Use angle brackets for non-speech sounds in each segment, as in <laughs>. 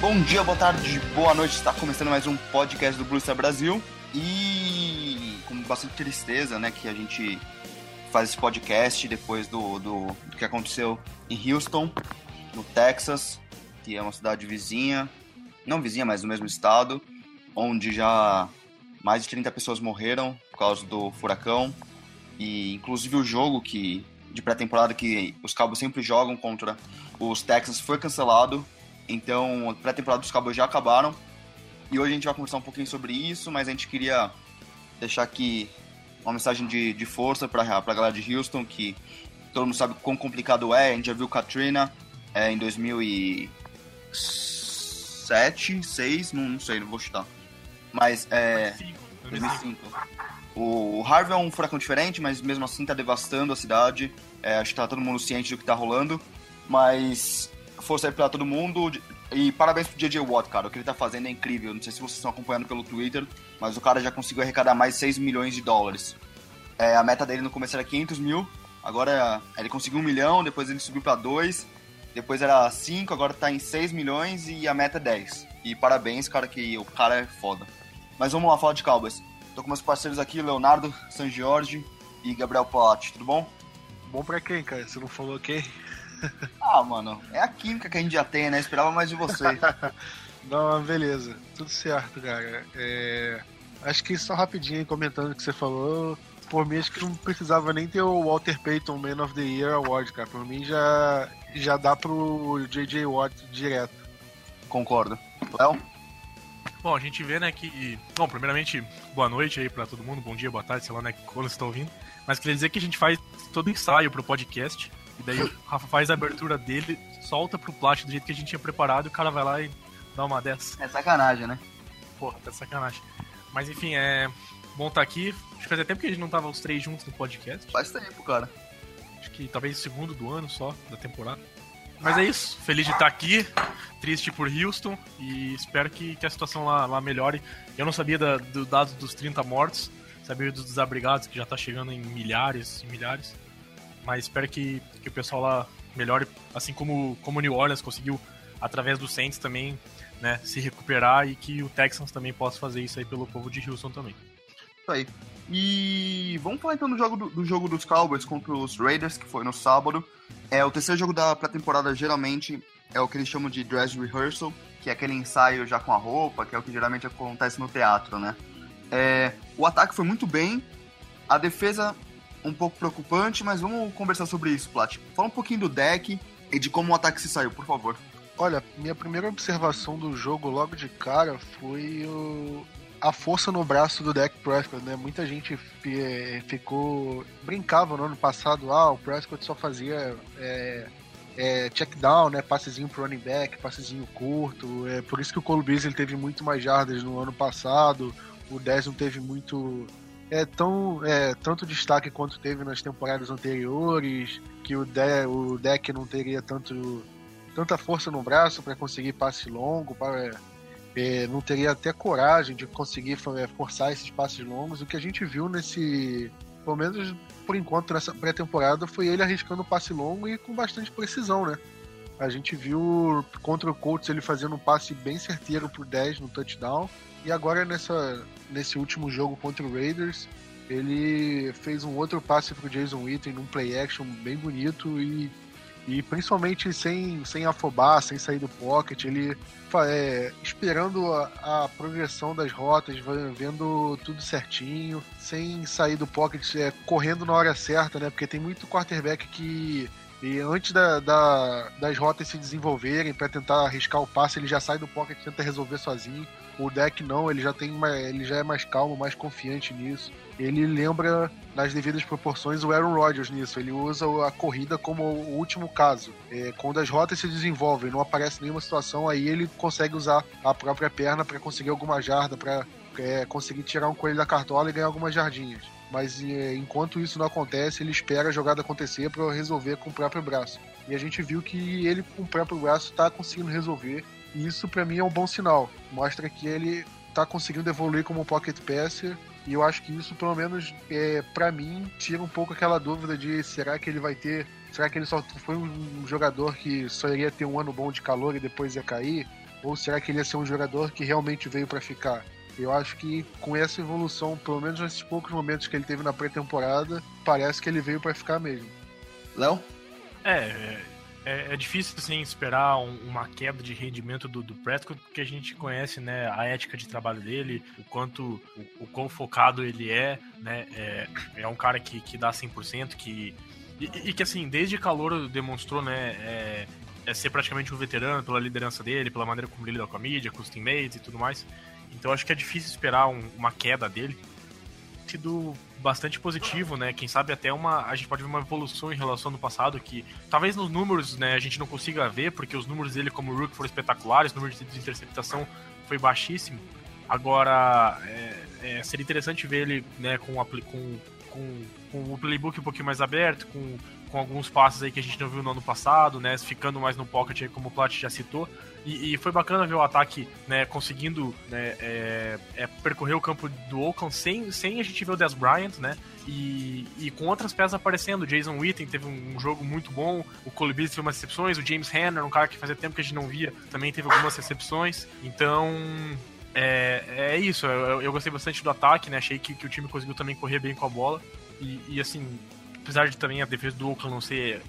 Bom dia, boa tarde, boa noite. Está começando mais um podcast do Blue Star Brasil. E com bastante tristeza, né, que a gente faz esse podcast depois do, do, do que aconteceu em Houston, no Texas, que é uma cidade vizinha, não vizinha, mas do mesmo estado, onde já mais de 30 pessoas morreram por causa do furacão. E inclusive o jogo que de pré-temporada que os Cowboys sempre jogam contra os Texans foi cancelado então, a pré-temporada dos Cowboys já acabaram. E hoje a gente vai conversar um pouquinho sobre isso, mas a gente queria deixar aqui uma mensagem de, de força para a galera de Houston, que todo mundo sabe quão complicado é. A gente já viu Katrina é, em 2007, 2006, não, não sei, não vou chutar. Mas é. 2005. O Harvey é um furacão diferente, mas mesmo assim tá devastando a cidade. É, acho que tá todo mundo ciente do que tá rolando. Mas força aí pra todo mundo. E parabéns pro JJ Watt, cara. O que ele tá fazendo é incrível. Não sei se vocês estão acompanhando pelo Twitter, mas o cara já conseguiu arrecadar mais 6 milhões de dólares. É, a meta dele no começo era 500 mil, agora ele conseguiu 1 milhão, depois ele subiu para 2, depois era 5, agora tá em 6 milhões e a meta é 10. E parabéns, cara, que o cara é foda. Mas vamos lá falar de Cowboys. Tô com meus parceiros aqui, Leonardo, San Jorge e Gabriel Polatti, tudo bom? Bom pra quem, cara? Você não falou quem? <laughs> Ah, mano, é a química que a gente já tem, né? Esperava mais de você. <laughs> Não, beleza. Tudo certo, cara. É... Acho que só rapidinho comentando o que você falou. Por mim, acho que não precisava nem ter o Walter Payton Man of the Year Award, cara. Por mim, já, já dá pro J.J. Watt direto. Concordo. Léo? Bom, a gente vê, né, que... Bom, primeiramente, boa noite aí pra todo mundo. Bom dia, boa tarde, sei lá, né, quando vocês estão ouvindo. Mas queria dizer que a gente faz todo o ensaio pro podcast. E daí o Rafa faz a abertura dele, solta pro plástico do jeito que a gente tinha preparado e o cara vai lá e dá uma dessa. É sacanagem, né? Porra, tá sacanagem. Mas enfim, é bom estar tá aqui. Acho que fazia tempo que a gente não tava os três juntos no podcast. Faz tempo, cara. Acho que talvez o segundo do ano só, da temporada. Mas é isso, feliz de estar aqui, triste por Houston e espero que, que a situação lá, lá melhore. Eu não sabia da, do dado dos 30 mortos, sabia dos desabrigados que já tá chegando em milhares e milhares. Mas espero que, que o pessoal lá melhore, assim como, como o New Orleans conseguiu, através do Saints também, né, se recuperar e que o Texans também possa fazer isso aí pelo povo de Houston também. Isso aí. E vamos falar então do jogo, do, do, jogo dos Cowboys contra os Raiders, que foi no sábado. É o terceiro jogo da pré-temporada, geralmente é o que eles chamam de dress rehearsal, que é aquele ensaio já com a roupa, que é o que geralmente acontece no teatro, né? É, o ataque foi muito bem, a defesa um pouco preocupante, mas vamos conversar sobre isso, Plat. Fala um pouquinho do deck e de como o ataque se saiu, por favor. Olha, minha primeira observação do jogo logo de cara foi o... a força no braço do deck Prescott, né? Muita gente ficou. brincava no ano passado, ah, o Prescott só fazia. É... É, check down, né? Passezinho pro running back, passezinho curto. É por isso que o Cole teve muito mais jardas no ano passado. O 10 não teve muito é tão é, tanto destaque quanto teve nas temporadas anteriores, que o, de, o deck não teria tanto tanta força no braço para conseguir passe longo, para é, não teria até coragem de conseguir é, forçar esses passes longos. O que a gente viu nesse, pelo menos por enquanto nessa pré-temporada, foi ele arriscando passe longo e com bastante precisão, né? A gente viu contra o Colts ele fazendo um passe bem certeiro por 10 no touchdown. E agora nessa, nesse último jogo contra o Raiders, ele fez um outro passe pro Jason Witten num play action bem bonito e, E principalmente sem, sem afobar, sem sair do pocket, ele é, esperando a, a, progressão das rotas, vendo tudo certinho, sem sair do pocket, é, correndo na hora certa, né? Porque tem muito quarterback que e antes da, da, das rotas se desenvolverem para tentar arriscar o passe, ele já sai do pocket e tenta resolver sozinho. O deck não, ele já tem ele já é mais calmo, mais confiante nisso. Ele lembra nas devidas proporções o Aaron Rodgers nisso. Ele usa a corrida como o último caso. É, quando as rotas se desenvolvem, não aparece nenhuma situação, aí ele consegue usar a própria perna para conseguir alguma jarda, para é, conseguir tirar um coelho da cartola e ganhar algumas jardinhas. Mas é, enquanto isso não acontece, ele espera a jogada acontecer para resolver com o próprio braço. E a gente viu que ele com o próprio braço está conseguindo resolver e isso para mim é um bom sinal. Mostra que ele tá conseguindo evoluir como um pocket passer e eu acho que isso, pelo menos, é, para mim, tira um pouco aquela dúvida de será que ele vai ter. Será que ele só foi um jogador que só iria ter um ano bom de calor e depois ia cair? Ou será que ele ia ser um jogador que realmente veio para ficar? Eu acho que com essa evolução, pelo menos nesses poucos momentos que ele teve na pré-temporada, parece que ele veio para ficar mesmo. Léo? É, é, é, difícil assim, esperar um, uma queda de rendimento do, do Prescott, porque a gente conhece né, a ética de trabalho dele, o quanto o, o quão focado ele é, né? É, é um cara que, que dá 100%, que, e, e que assim, desde calor demonstrou né, é, é, ser praticamente um veterano pela liderança dele, pela maneira como ele lida com a mídia, com os teammates e tudo mais. Então acho que é difícil esperar um, uma queda dele. Sido bastante positivo, né? Quem sabe até uma a gente pode ver uma evolução em relação ao passado que talvez nos números, né, a gente não consiga ver porque os números dele como Rook foram espetaculares, o número de interceptação foi baixíssimo. Agora é, é, seria interessante ver ele, né, com, com, com, com o playbook um pouquinho mais aberto, com com alguns passes aí que a gente não viu no ano passado, né? Ficando mais no pocket aí, como o Plat já citou. E, e, foi bacana ver o ataque né, conseguindo né, é, é, percorrer o campo do Oakland sem, sem a gente ver o Des Bryant, né? E, e com outras peças aparecendo. O Jason Witten teve um, um jogo muito bom, o Beasley teve umas recepções, o James Hanner, um cara que fazia tempo que a gente não via, também teve algumas recepções. Então, é, é isso. Eu, eu, gostei bastante do ataque, né? Achei que, que o time conseguiu também correr bem com a bola. E, e assim, apesar de também a defesa do Oakland não ser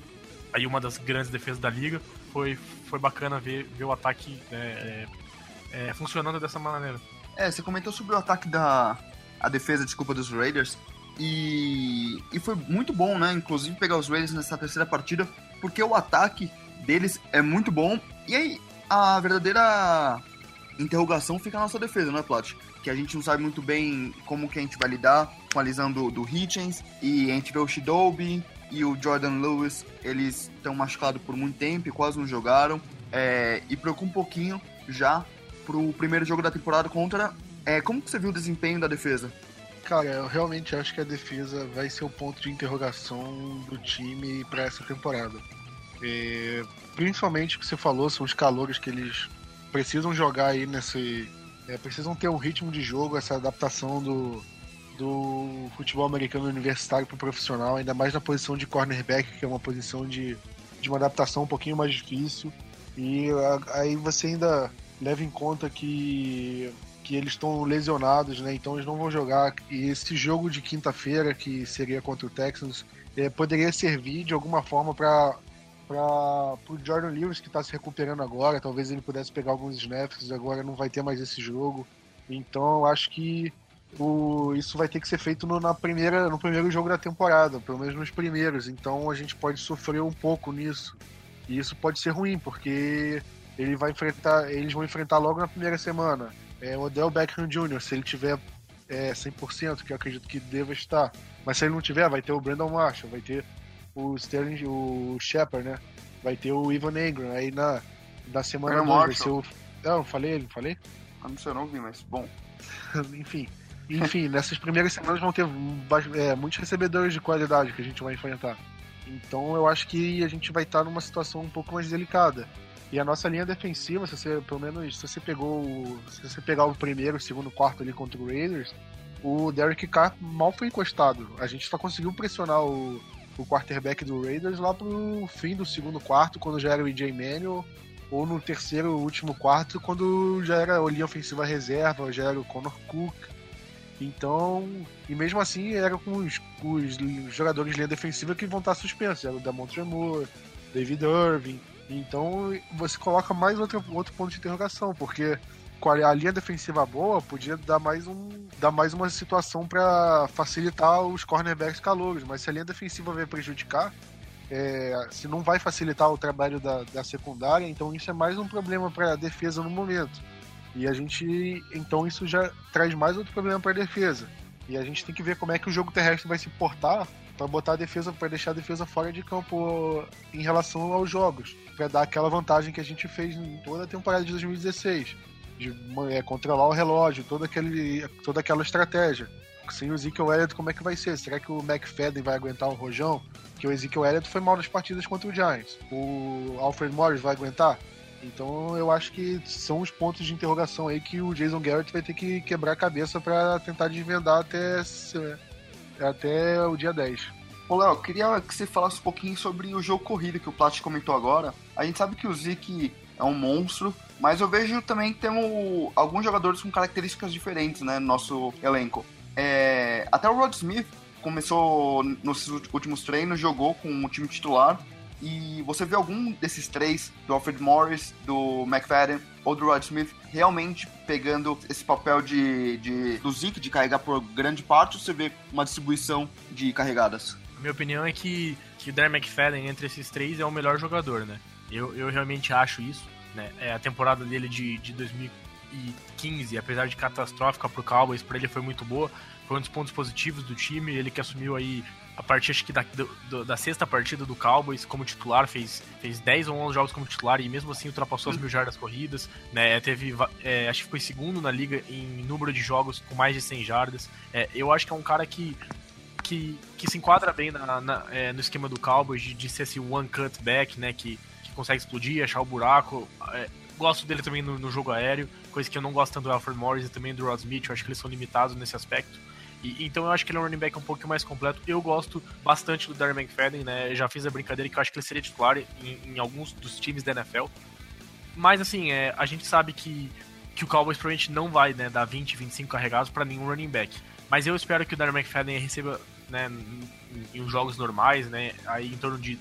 aí uma das grandes defesas da liga, foi, foi bacana ver, ver o ataque é, é, é, funcionando dessa maneira. É, você comentou sobre o ataque da a defesa, desculpa, dos Raiders. E, e foi muito bom, né? Inclusive pegar os Raiders nessa terceira partida, porque o ataque deles é muito bom. E aí, a verdadeira interrogação fica na nossa defesa, né, Plat? Que a gente não sabe muito bem como que a gente vai lidar com a lesão do, do Hitchens. E a gente vê o Shidobi, e o Jordan Lewis, eles estão machucados por muito tempo e quase não jogaram. É, e preocupa um pouquinho já pro primeiro jogo da temporada contra. É, como que você viu o desempenho da defesa? Cara, eu realmente acho que a defesa vai ser o ponto de interrogação do time para essa temporada. É, principalmente o que você falou, são os calores que eles precisam jogar aí nesse. É, precisam ter um ritmo de jogo, essa adaptação do, do futebol americano universitário para o profissional, ainda mais na posição de cornerback, que é uma posição de, de uma adaptação um pouquinho mais difícil. E aí você ainda leva em conta que, que eles estão lesionados, né? Então eles não vão jogar. E esse jogo de quinta-feira, que seria contra o Texans, é, poderia servir de alguma forma para para o Jordan Lewis que está se recuperando agora, talvez ele pudesse pegar alguns snaps, agora não vai ter mais esse jogo. Então acho que o, isso vai ter que ser feito no, na primeira, no primeiro jogo da temporada, pelo menos nos primeiros. Então a gente pode sofrer um pouco nisso. E isso pode ser ruim, porque ele vai enfrentar, eles vão enfrentar logo na primeira semana. É, o Odell Beckham Jr., se ele tiver é, 100%, que eu acredito que deva estar. Mas se ele não tiver, vai ter o Brandon Marshall, vai ter o Sterling, o Shepard, né? Vai ter o Ivan Ingram. Aí na, na semana 2 vai ser o. Não, falei, não falei? Não sei, eu não vi, mas bom. <laughs> Enfim. Enfim, nessas primeiras semanas vão ter é, muitos recebedores de qualidade que a gente vai enfrentar. Então eu acho que a gente vai estar numa situação um pouco mais delicada. E a nossa linha defensiva, se você, pelo menos, se você pegou. Se você pegar o primeiro, o segundo, quarto ali contra o Raiders, o Derek Carr mal foi encostado. A gente só conseguiu pressionar o, o quarterback do Raiders lá pro fim do segundo quarto, quando já era o EJ Manuel, ou no terceiro último quarto, quando já era a linha ofensiva reserva, já era o Connor Cook. Então, e mesmo assim, era com os, os jogadores de linha defensiva que vão estar suspensos. Era o da Moore, David Irving. Então você coloca mais outro, outro ponto de interrogação, porque a linha defensiva boa, podia dar mais, um, dar mais uma situação para facilitar os cornerbacks calouros, mas se a linha defensiva vai prejudicar, é, se não vai facilitar o trabalho da, da secundária, então isso é mais um problema para a defesa no momento. E a gente, então isso já traz mais outro problema para a defesa. E a gente tem que ver como é que o jogo terrestre vai se portar para botar a defesa, para deixar a defesa fora de campo em relação aos jogos, para dar aquela vantagem que a gente fez em toda a temporada de 2016, de é, controlar o relógio, toda, aquele, toda aquela estratégia. Sem o Ezekiel Elliott, como é que vai ser? Será que o McFadden vai aguentar o rojão? Que o Ezekiel Elliott foi mal nas partidas contra o Giants. O Alfred Morris vai aguentar? Então eu acho que são os pontos de interrogação aí que o Jason Garrett vai ter que quebrar a cabeça para tentar desvendar até, até o dia 10. Ô Léo, queria que você falasse um pouquinho sobre o jogo corrido que o Plat comentou agora. A gente sabe que o Zeke é um monstro, mas eu vejo também que temos alguns jogadores com características diferentes né, no nosso elenco. É, até o Rod Smith começou nos últimos treinos, jogou com o time titular, e você vê algum desses três, do Alfred Morris, do McFadden ou do Rod Smith, realmente pegando esse papel de, de do Zeke, de carregar por grande parte, ou você vê uma distribuição de carregadas? A minha opinião é que, que o Darren McFadden, entre esses três, é o melhor jogador, né? Eu, eu realmente acho isso. Né? É, a temporada dele de, de 2015, apesar de catastrófica pro Cowboys, para ele foi muito boa. Foi um dos pontos positivos do time. Ele que assumiu aí a partir acho que da, do, da sexta partida do Cowboys como titular, fez, fez 10 ou 11 jogos como titular e mesmo assim ultrapassou as mil jardas corridas, né, teve, é, acho que foi segundo na liga em número de jogos com mais de 100 jardas, é, eu acho que é um cara que que, que se enquadra bem na, na, é, no esquema do Cowboys de, de ser esse one cut back, né, que, que consegue explodir, achar o buraco, é, gosto dele também no, no, jogo aéreo, coisa que eu não gosto tanto do Alfred Morris e também do Rod Smith, eu acho que eles são limitados nesse aspecto. E, então eu acho que ele é um running back um pouco mais completo. Eu gosto bastante do Darren McFadden, né? Já fiz a brincadeira que eu acho que ele seria titular em, em alguns dos times da NFL. Mas assim, é, a gente sabe que, que o Cowboys provavelmente não vai né, dar 20, 25 carregados para nenhum running back. Mas eu espero que o Darren McFadden receba né, em, em jogos normais, né? Aí em torno de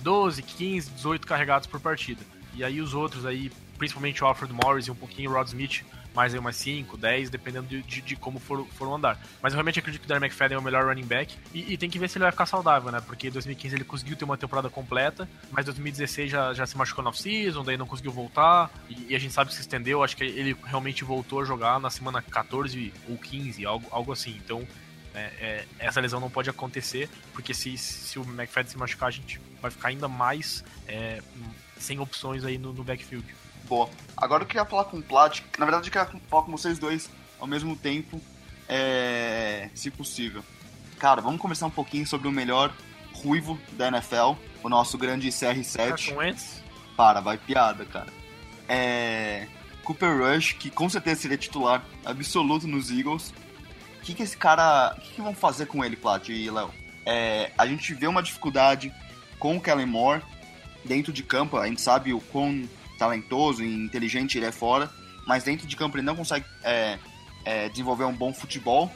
12, 15, 18 carregados por partida. E aí os outros aí, principalmente o Alfred Morris e um pouquinho o Rod Smith, mais aí umas 5, 10, dependendo de, de, de como for, for andar. Mas eu realmente acredito que o Darren McFadden é o melhor running back e, e, tem que ver se ele vai ficar saudável, né? Porque em 2015 ele conseguiu ter uma temporada completa, mas 2016 já, já se machucou no off-season, daí não conseguiu voltar e, e, a gente sabe que se estendeu. Acho que ele realmente voltou a jogar na semana 14 ou 15, algo, algo assim. Então é, é, essa lesão não pode acontecer, porque se, se o McFadden se machucar, a gente vai ficar ainda mais é, sem opções aí no, no backfield. Boa. Agora eu queria falar com o Plat, na verdade eu queria falar com vocês dois ao mesmo tempo, é... se possível. Cara, vamos conversar um pouquinho sobre o melhor ruivo da NFL, o nosso grande CR7. Wentz? Para, vai piada, cara. É... Cooper Rush, que com certeza seria titular absoluto nos Eagles. O que, que esse cara. O que, que vão fazer com ele, Plat e Léo? É... A gente vê uma dificuldade com o Kellen Moore dentro de campo. A gente sabe o quão talentoso e inteligente ele é fora, mas dentro de campo ele não consegue é, é, desenvolver um bom futebol.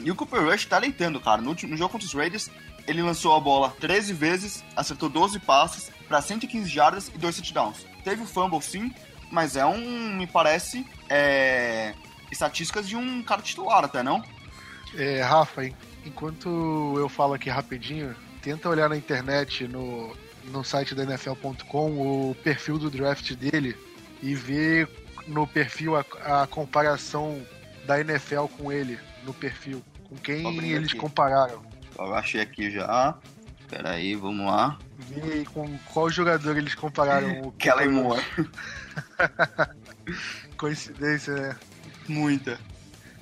E o Cooper Rush tá leitando, cara. No, último, no jogo contra os Raiders, ele lançou a bola 13 vezes, acertou 12 passes para 115 jardas e 2 touchdowns. Teve o fumble sim, mas é um, me parece, é, estatísticas de um cara titular até, não? É, Rafa, enquanto eu falo aqui rapidinho, tenta olhar na internet, no, no site da NFL.com o perfil do draft dele e ver no perfil a, a comparação da NFL com ele no perfil. Com quem eles aqui. compararam. Eu achei aqui já. Pera aí, vamos lá. Vê com qual jogador eles compararam o <laughs> Kellen Moore. <laughs> Coincidência, né? Muita.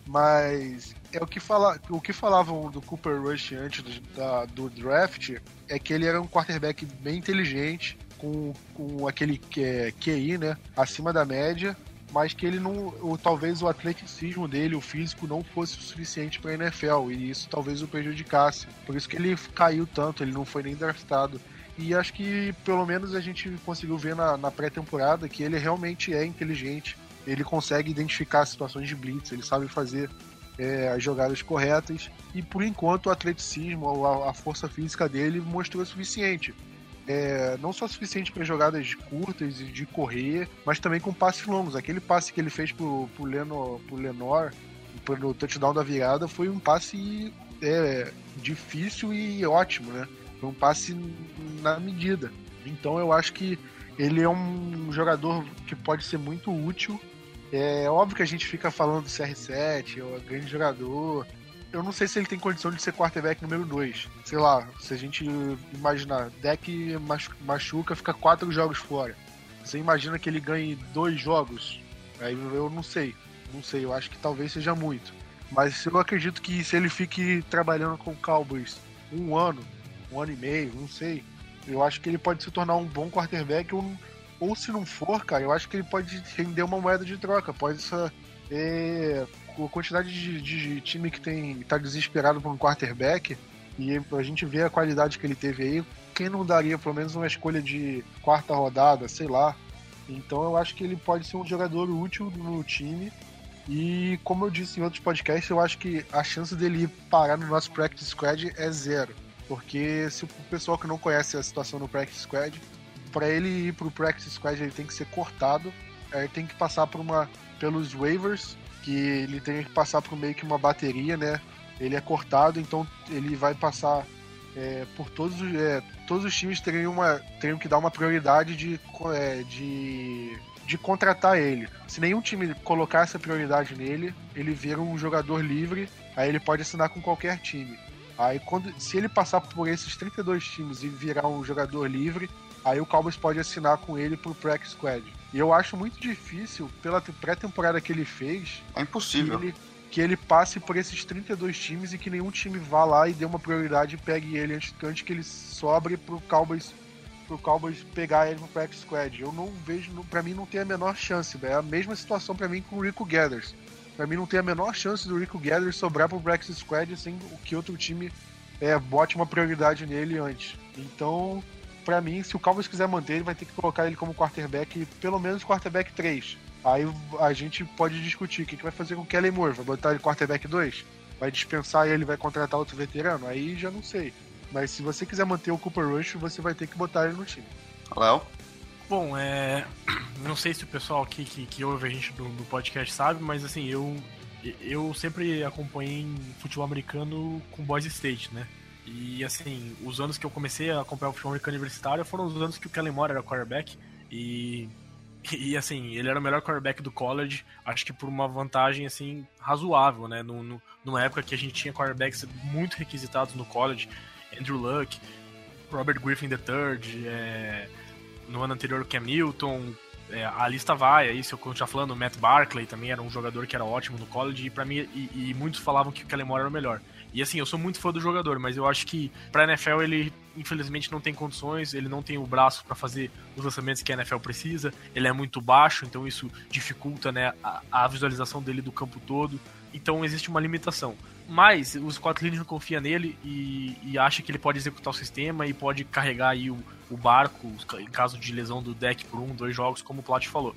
Mas é o que, fala, o que falavam do Cooper Rush antes do, da, do draft é que ele era um quarterback bem inteligente, com, com aquele é, QI, né, acima da média, mas que ele não, ou, talvez o atleticismo dele, o físico, não fosse o suficiente para a NFL e isso talvez o prejudicasse. Por isso que ele caiu tanto, ele não foi nem draftado. E acho que pelo menos a gente conseguiu ver na, na pré-temporada que ele realmente é inteligente. Ele consegue identificar situações de blitz, ele sabe fazer é, as jogadas corretas e por enquanto o atleticismo, a, a, força física dele mostrou o suficiente. é, não só suficiente para jogadas curtas e de correr, mas também com passes longos. Aquele passe que ele fez pro, pro, Leno, pro Lenor no touchdown da virada foi um passe é, difícil e ótimo, né? Foi um passe na medida. Então eu acho que ele é um jogador que pode ser muito útil. É óbvio que a gente fica falando do CR7, é um grande jogador, eu não sei se ele tem condição de ser quarterback número 2. Sei lá, se a gente imaginar, deck machuca, fica quatro jogos fora. Você imagina que ele ganhe dois jogos? Aí eu não sei. Não sei, eu acho que talvez seja muito. Mas eu acredito que se ele fique trabalhando com o Cowboys um ano, um ano e meio, não sei. Eu acho que ele pode se tornar um bom quarterback ou, ou se não for, cara, eu acho que ele pode render uma moeda de troca. Pode ser, é, a quantidade de, de, time que tem tá desesperado por um quarterback e a gente vê a qualidade que ele teve aí, quem não daria pelo menos uma escolha de quarta rodada, sei lá. Então eu acho que ele pode ser um jogador útil no time. E como eu disse em outros podcasts, eu acho que a chance dele ir parar no nosso practice squad é zero. Porque se o pessoal que não conhece a situação no practice squad, para ele ir pro practice squad ele tem que ser cortado, ele tem que passar por uma pelos waivers que ele tem que passar por meio que uma bateria, né? Ele é cortado, então ele vai passar é, por todos os. É, todos os times teriam, uma, teriam que dar uma prioridade de, é, de, de contratar ele. Se nenhum time colocar essa prioridade nele, ele vira um jogador livre, aí ele pode assinar com qualquer time. Aí quando, se ele passar por esses 32 times e virar um jogador livre, aí o Cowboys pode assinar com ele pro Practice Squad. E eu acho muito difícil, pela pré-temporada que ele fez. É impossível. Que ele, que ele, passe por esses 32 times e que nenhum time vá lá e dê uma prioridade e pegue ele antes, antes que ele sobre pro Cowboys pro Cowboys pegar ele no practice squad. Eu não vejo, para mim não tem a menor chance, É a mesma situação para mim com o Rico Gathers. Para mim não tem a menor chance do Rico Gathers sobrar pro practice squad sem que outro time é, bote uma prioridade nele antes. Então, para mim, se o Cowboys quiser manter, ele vai ter que colocar ele como quarterback, pelo menos quarterback 3. Aí a gente pode discutir o que, que vai fazer com o Kellen Moore. Vai botar ele quarterback 2? Vai dispensar ele vai contratar outro veterano? Aí já não sei. Mas se você quiser manter o Cooper Rush, você vai ter que botar ele no time. Léo? Bom, é. <clears throat> Não sei se o pessoal aqui que, que ouve a gente do, do podcast sabe, mas assim, eu, eu sempre acompanhei futebol americano com Boise State, né? E assim, os anos que eu comecei a acompanhar o futebol americano universitário foram os anos que o Kellen Moore era quarterback. E, e assim, ele era o melhor quarterback do college, acho que por uma vantagem assim razoável, né? No, no, numa época que a gente tinha quarterbacks muito requisitados no college, Andrew Luck, Robert Griffin III, é, no ano anterior o Cam Newton, é, a lista vai, aí se eu continuar falando, o Matt Barkley também era um jogador que era ótimo no college, e para mim, e, e, muitos falavam que o Kellen Moore era o melhor. E assim, eu sou muito fã do jogador, mas eu acho que pra NFL ele infelizmente não tem condições, ele não tem o braço para fazer os lançamentos que a NFL precisa, ele é muito baixo, então isso dificulta né, a, a visualização dele do campo todo, então existe uma limitação. Mas o Scott Linehan confia nele e, e, acha que ele pode executar o sistema e pode carregar aí o, o barco em caso de lesão do deck por um, dois jogos, como o Plat falou.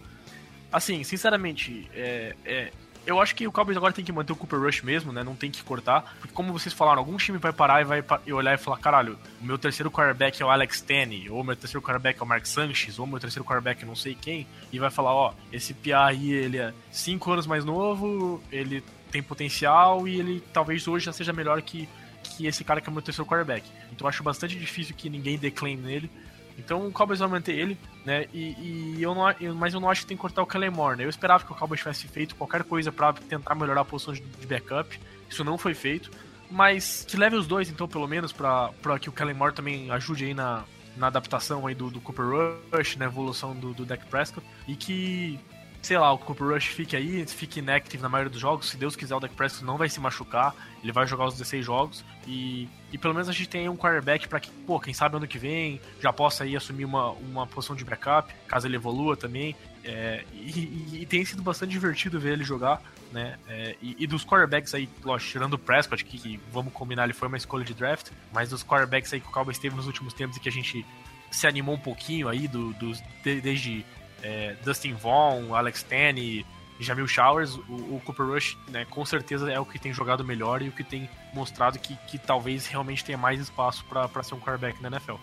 Assim, sinceramente, é, é, eu acho que o Cowboys agora tem que manter o Cooper Rush mesmo, né? Não tem que cortar. Porque como vocês falaram, algum time vai parar e vai olhar e falar, caralho, o meu terceiro quarterback é o Alex Tenney, ou o meu terceiro quarterback é o Mark Sanchez, ou o meu terceiro quarterback é não sei quem, e vai falar, ó, esse Pia aí, ele é 5 anos mais novo, ele tem potencial e ele talvez hoje já seja melhor que, que esse cara que é o meu terceiro quarterback. Então eu acho bastante difícil que ninguém declaim nele. Então o Cowboys vai manter ele, né? E, e eu não, mas eu não acho que tem que cortar o Kellen Moore, né? Eu esperava que o Cowboys tivesse feito qualquer coisa para tentar melhorar a posição de, de, backup. Isso não foi feito. Mas que leve os dois, então, pelo menos, para que o Kellen Moore também ajude aí na, na adaptação aí do, do Cooper Rush, na evolução do, do Dak Prescott. E que sei lá, o Cooper Rush fique aí, fique inactive na maioria dos jogos. Se Deus quiser, o Dak Prescott não vai se machucar. Ele vai jogar os 16 jogos. E, e pelo menos a gente tem um quarterback para que, pô, quem sabe ano que vem já possa aí assumir uma, uma posição de backup, caso ele evolua também. É, e, e, e, tem sido bastante divertido ver ele jogar, né? É, e, e, dos quarterbacks aí, lógico, tirando o Prescott, que, que, vamos combinar, ele foi uma escolha de draft, mas dos quarterbacks aí que o Cowboys teve nos últimos tempos e que a gente se animou um pouquinho aí, do, de, desde é, Dustin Vaughn, Alex Tenney, Jamil Showers, o, o, Cooper Rush, né, com certeza é o que tem jogado melhor e o que tem mostrado que, que talvez realmente tenha mais espaço para ser um quarterback na NFL.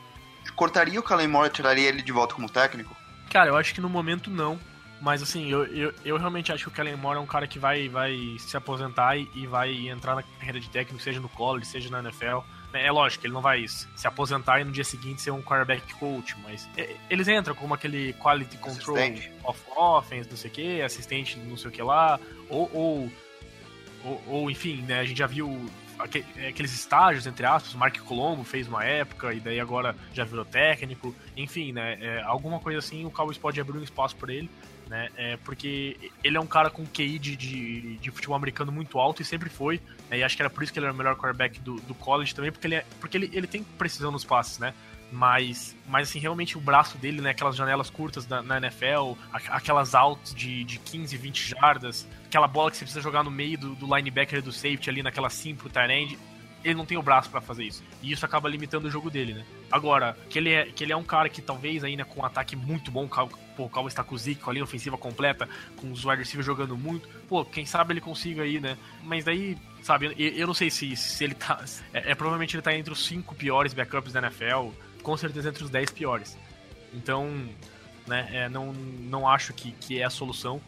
cortaria o Kalen Moore e tiraria ele de volta como técnico? Cara, eu acho que no momento não. Mas assim, eu, eu, eu realmente acho que o Kellen Moore é um cara que vai, vai se aposentar e, e vai entrar na carreira de técnico, seja no college, seja na NFL. É lógico, ele não vai se aposentar e no dia seguinte ser um quarterback coach, mas eles entram como aquele quality control assistente. of offense, não sei o que, assistente não sei o que lá, ou, ou, ou, ou enfim, né, a gente já viu aqueles estágios, entre aspas, o Mark Colombo fez uma época e daí agora já virou técnico, enfim, né, é, alguma coisa assim, o Cowboys pode abrir um espaço para ele, né? É porque ele é um cara com QI de, de, de futebol americano muito alto e sempre foi. Né? E acho que era por isso que ele era o melhor quarterback do, do college também, porque ele, é, porque ele, ele tem precisão nos passes, né? Mas, mas assim, realmente o braço dele, né? Aquelas janelas curtas na, na NFL, aquelas altas de, de 15, 20 jardas, aquela bola que você precisa jogar no meio do, do linebacker e do safety ali naquela sim pro tight end ele não tem o braço para fazer isso. E isso acaba limitando o jogo dele, né? Agora, que ele é, que ele é um cara que talvez né, com um ataque muito bom, pô, o Calvo está com o Zeke, com a linha ofensiva completa, com os wide receivers jogando muito, pô, quem sabe ele consiga aí, né? Mas daí, sabe, eu, eu não sei se, se ele tá. <laughs> É, é, provavelmente ele tá entre os cinco piores backups da NFL, com certeza entre os 10 piores. Então, né, é, não, não acho que, que é a solução.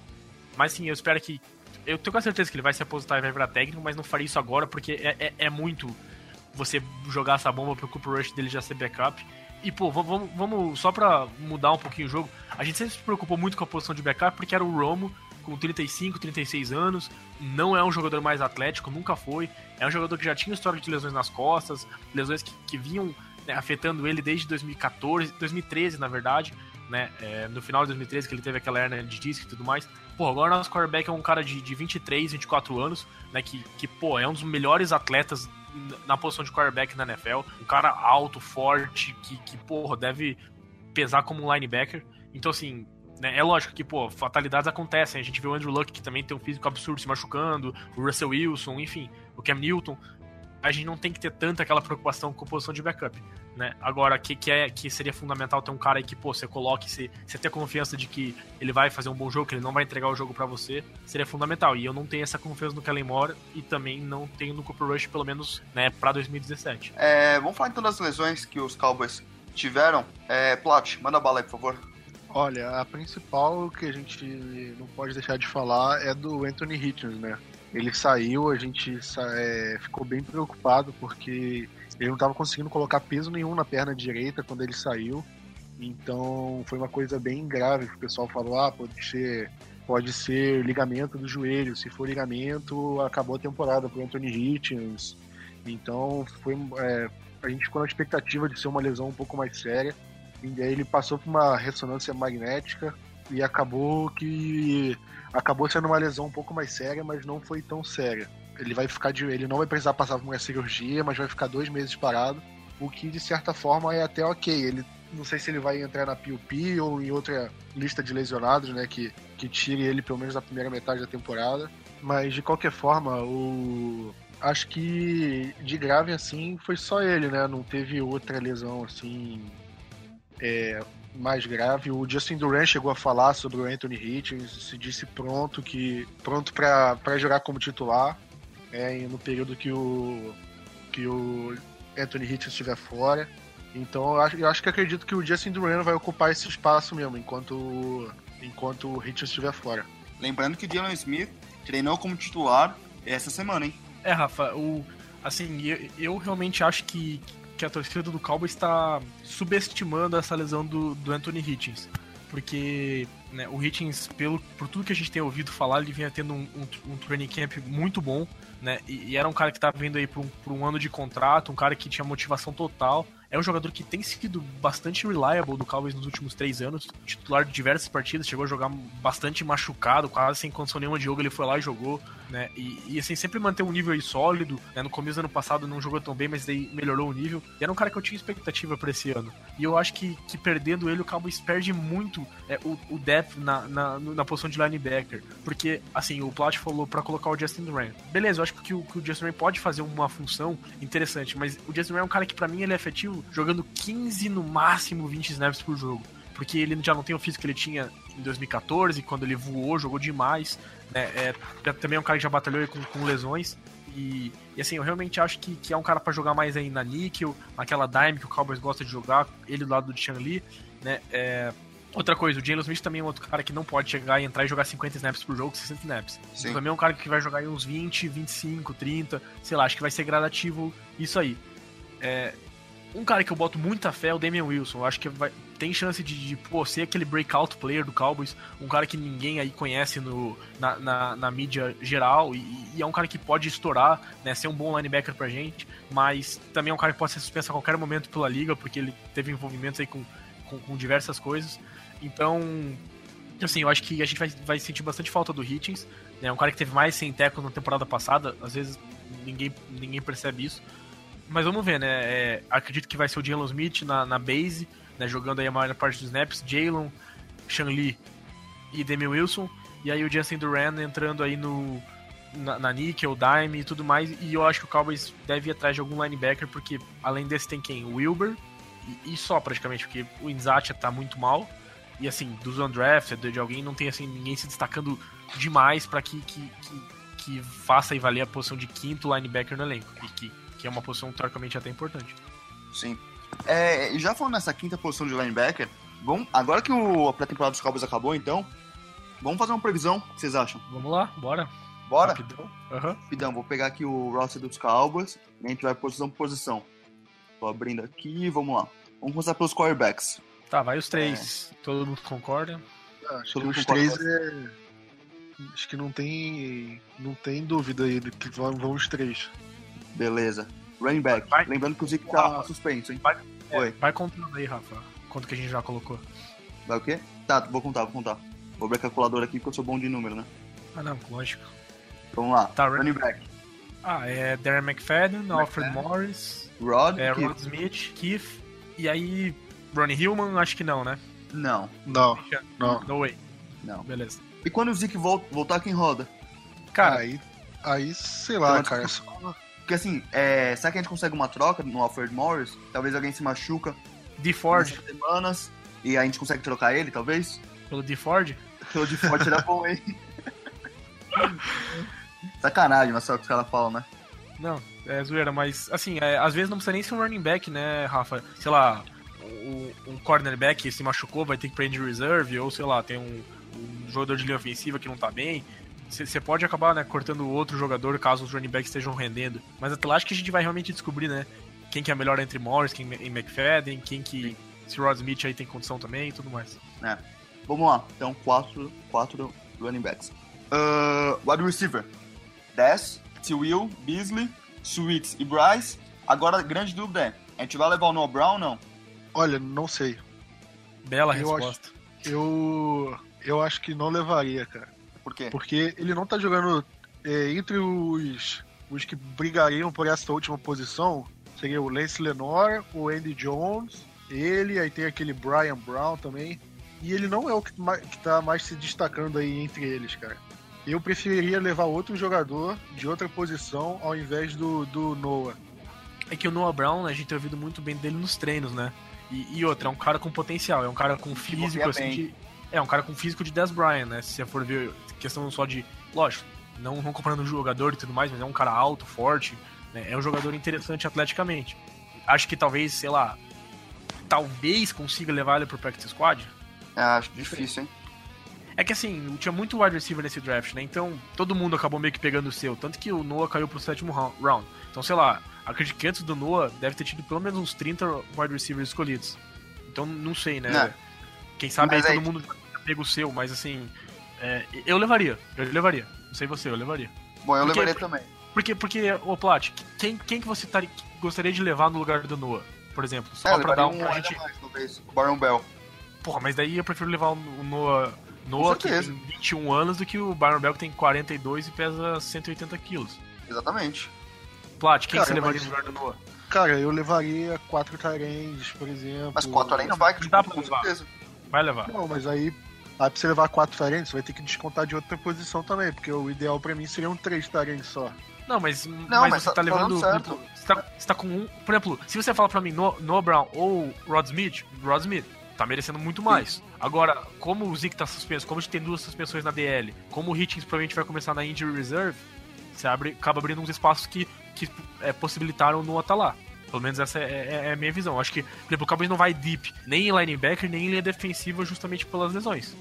Mas sim, eu espero que, eu tenho quase certeza que ele vai se aposentar e vai virar técnico, mas não faria isso agora porque é, é, é muito você jogar essa bomba pro Cooper Rush dele já ser backup. E, pô, vamos, vamos só pra mudar um pouquinho o jogo. A gente sempre se preocupou muito com a posição de backup porque era o Romo com 35, 36 anos. Não é um jogador mais atlético, nunca foi. É um jogador que já tinha história de lesões nas costas, lesões que, que vinham né, afetando ele desde 2014, 2013, na verdade. Né? É, no final de 2013, que ele teve aquela hernia de disco e tudo mais. Pô, agora o nosso quarterback é um cara de, de 23, 24 anos, né? Que, que, pô, é um dos melhores atletas na posição de quarterback na NFL. Um cara alto, forte, que, que porra, deve pesar como um linebacker. Então, assim, né, é lógico que, pô, fatalidades acontecem. A gente vê o Andrew Luck, que também tem um físico absurdo se machucando, o Russell Wilson, enfim, o Cam Newton a gente não tem que ter tanta aquela preocupação com posição de backup, né? Agora, que, que, é, que seria fundamental ter um cara aí que, pô, você coloque, você, você ter confiança de que ele vai fazer um bom jogo, que ele não vai entregar o jogo para você, seria fundamental. E eu não tenho essa confiança no Kellen Moore e também não tenho no Cooper Rush, pelo menos, né, pra 2017. É, vamos falar então das lesões que os Cowboys tiveram. É, Plat, manda bala aí, por favor. Olha, a principal que a gente não pode deixar de falar é do Anthony Hitchens, né? Ele saiu, a gente é, ficou bem preocupado porque ele não estava conseguindo colocar peso nenhum na perna direita quando ele saiu. Então foi uma coisa bem grave que o pessoal falou: ah, pode ser, pode ser ligamento do joelho. Se for ligamento, acabou a temporada para Anthony Hitchens. Então foi, é, a gente ficou na expectativa de ser uma lesão um pouco mais séria. E daí ele passou por uma ressonância magnética e acabou que acabou sendo uma lesão um pouco mais séria, mas não foi tão séria. Ele vai ficar de, ele não vai precisar passar por uma cirurgia, mas vai ficar dois meses parado, o que de certa forma é até ok. Ele não sei se ele vai entrar na PUP ou em outra lista de lesionados, né, que, que tire ele pelo menos na primeira metade da temporada. Mas de qualquer forma, o acho que de grave assim foi só ele, né? Não teve outra lesão assim é, mais grave. O Justin Duran chegou a falar sobre o Anthony Hitchens, se disse pronto que pronto para jogar como titular é, no período que o que o Anthony Hitchens estiver fora. Então eu acho, eu acho que acredito que o Justin Duran vai ocupar esse espaço mesmo enquanto enquanto o Hitchens estiver fora. Lembrando que o Dylan Smith treinou como titular essa semana, hein? É, Rafa, o assim, eu, eu realmente acho que que a torcida do Cowboys está subestimando essa lesão do, do Anthony Hitchens. Porque né, o Hitchens, pelo, por tudo que a gente tem ouvido falar, ele vinha tendo um, um, um training camp muito bom, né? E, e, era um cara que estava vindo aí por um, um ano de contrato, um cara que tinha motivação total é um jogador que tem sido bastante reliable do Cowboys nos últimos três anos, titular de diversas partidas, chegou a jogar bastante machucado, quase sem condição nenhuma de jogo, ele foi lá e jogou, né? E, e assim, sempre manter um nível aí sólido, né? No começo do ano passado não jogou tão bem, mas daí melhorou o nível. E era um cara que eu tinha expectativa para esse ano. E eu acho que, que perdendo ele, o Cowboys perde muito é, o, o depth na, na, na posição de linebacker. Porque, assim, o Plat falou para colocar o Justin Duran. Beleza, eu acho que o, que o Justin Duran pode fazer uma função interessante, mas o Justin Duran é um cara que para mim ele é efetivo jogando 15 no máximo 20 snaps por jogo. Porque ele já não tem o físico que ele tinha em 2014, quando ele voou, jogou demais. Né? É, também é um cara que já batalhou com, com lesões. E, e, assim, eu realmente acho que, que é um cara para jogar mais aí na Nickel, naquela Dime que o Cowboys gosta de jogar, ele do lado do Chan Lee, né? É, outra coisa, o Jalen Smith também é outro cara que não pode chegar e entrar e jogar 50 snaps por jogo, 60 snaps. Sim. também é um cara que vai jogar aí uns 20, 25, 30, sei lá, acho que vai ser gradativo isso aí. É, um cara que eu boto muita fé é o Damian Wilson. Eu acho que vai, tem chance de, de pô, ser aquele breakout player do Cowboys, um cara que ninguém aí conhece no, na, na, na mídia geral, e, e, é um cara que pode estourar, né, ser um bom linebacker pra gente, mas também é um cara que pode ser suspenso a qualquer momento pela liga, porque ele teve envolvimentos aí com, com, com diversas coisas. Então, assim, eu acho que a gente vai, vai sentir bastante falta do Hitchens, né, um cara que teve mais sem tackles na temporada passada, às vezes ninguém, ninguém percebe isso, mas vamos ver, né? É, acredito que vai ser o Jalen Smith na, na base, né, jogando aí a maior parte dos snaps, Jalen, Sean Lee e Demi Wilson, e aí o Justin Duran entrando aí no na, na Nickel, Dime e tudo mais, e eu acho que o Cowboys deve ir atrás de algum linebacker, porque além desse tem quem? O Wilber, e, e só praticamente, porque o Inzatia tá muito mal, e assim, dos undrafted, de alguém, não tem assim ninguém se destacando demais para que, que, que, que, faça e valer a posição de quinto linebacker no elenco, e que que é uma posição teoricamente até importante. Sim. É, já falando nessa quinta posição de linebacker, vamos, agora que o, a pré-temporada dos Cowboys acabou, então, vamos fazer uma previsão. O que vocês acham? Vamos lá, bora. Bora? Rapidão. Uhum. Rapidão, vou pegar aqui o roster dos Cowboys e a gente vai posição por posição. Tô abrindo aqui, vamos lá. Vamos começar pelos quarterbacks. Tá, vai os três. É. Todo mundo concorda? Ah, acho Todo que os três é... Acho que não tem, não tem dúvida aí de que vão, vão os três. Beleza. Running back. Vai. Lembrando que o Zeke tá suspenso, hein? Vai, é, Oi. vai contando aí, Rafa. Quanto que a gente já colocou. Vai o quê? Tá, vou contar, vou contar. Vou abrir a calculadora aqui porque eu sou bom de número, né? Ah, não, lógico. Vamos lá. Tá, running back. Ah, é Darren McFadden, McFadden. Alfred Morris. Rod. É, Rod Smith, Keith. E aí, Ronnie Hillman, acho que não, né? Não. Não. Não. No way. Não. Beleza. E quando o Zeke voltar, quem roda? Cara, aí, aí sei lá, então, cara. Porque assim, é, será que a gente consegue uma troca no Alfred Morris? Talvez alguém se machuca. De Ford. semanas e a gente consegue trocar ele, talvez? Pelo de Ford? <laughs> Pelo de Ford era bom, hein? Sacanagem, mas só o que os caras falam, né? Não, é zoeira, mas assim, é, às vezes não precisa nem ser um running back, né, Rafa? Sei lá, um, um cornerback se machucou, vai ter que prender reserve, ou sei lá, tem um, um jogador de linha ofensiva que não tá bem você pode acabar né, cortando outro jogador caso os running backs estejam rendendo. Mas eu acho que a gente vai realmente descobrir, né? Quem que é melhor entre Morris, quem em McFadden, quem que. Se Rod Smith aí tem condição também e tudo mais. É. Vamos lá. Então, quatro, quatro running backs. Uh, wide receiver. Dez, T. Will, Beasley, Sweets e Bryce. Agora, a grande dúvida é: a gente vai levar o Noah Brown ou não? Olha, não sei. Bela eu resposta. Acho, eu, eu acho que não levaria, cara. Por quê? Porque ele não tá jogando é, entre os, os que brigariam por essa última posição. Seria o Lance Lenore, o Andy Jones, ele, aí tem aquele Brian Brown também. E ele não é o que, que tá mais se destacando aí entre eles, cara. Eu preferiria levar outro jogador de outra posição ao invés do, do Noah. É que o Noah Brown, a gente tem ouvido muito bem dele nos treinos, né? E, e outra, é um cara com potencial, é um cara com físico, assim, de, é um cara com físico de Des Bryant, né? Se você for ver questão só de. Lógico, não, não comparando o jogador e tudo mais, mas é um cara alto, forte. Né? É um jogador interessante atleticamente. Acho que talvez, sei lá. Talvez consiga levar ele pro practice squad. É, acho difícil, hein? É que assim, tinha muito wide receiver nesse draft, né? Então todo mundo acabou meio que pegando o seu. Tanto que o Noah caiu pro sétimo round. Então, sei lá, acredito que antes do Noah deve ter tido pelo menos uns 30 wide receivers escolhidos. Então não sei, né? Não. Quem sabe aí todo mundo pega o seu, mas assim, é, eu levaria, eu levaria. Não sei você, eu levaria. Bom, eu porque, levaria também. Porque, porque, ô Plat, quem, quem que você tar, gostaria de levar no lugar do Noah, por exemplo? Só é, pra dar um. Pra gente... mais, talvez, o Baron Bell. Porra, mas daí eu prefiro levar o Noah, Noah que tem 21 anos do que o Baron Bell que tem 42 e pesa 180 quilos. Exatamente. Plat, quem Cara, você levaria mas... no lugar do Noah? Cara, eu levaria quatro Tyrands, por exemplo. Mas quatro Tyrands não vai, que dá pra com certeza. Vai levar. Não, mas aí, aí pra você levar quatro Tyrands, você vai ter que descontar de outra posição também, porque o ideal pra mim seriam três Tyrands só. Não, mas, não, mas, mas você tá, tá levando. Você tá, você tá, com um. Por exemplo, se você fala pra mim no, no Brown ou Rod Smith, Rod Smith tá merecendo muito mais. Sim. Agora, como o Zeke tá suspenso, como a gente tem duas suspensões na DL, como o Hitchens provavelmente vai começar na Injury Reserve, você abre, acaba abrindo uns espaços que, que é, possibilitaram o Noah tá lá. Pelo menos essa é, é- é a minha visão. Acho que, por exemplo, o Cowboys não vai deep nem em linebacker, nem em linha defensiva, justamente pelas lesões.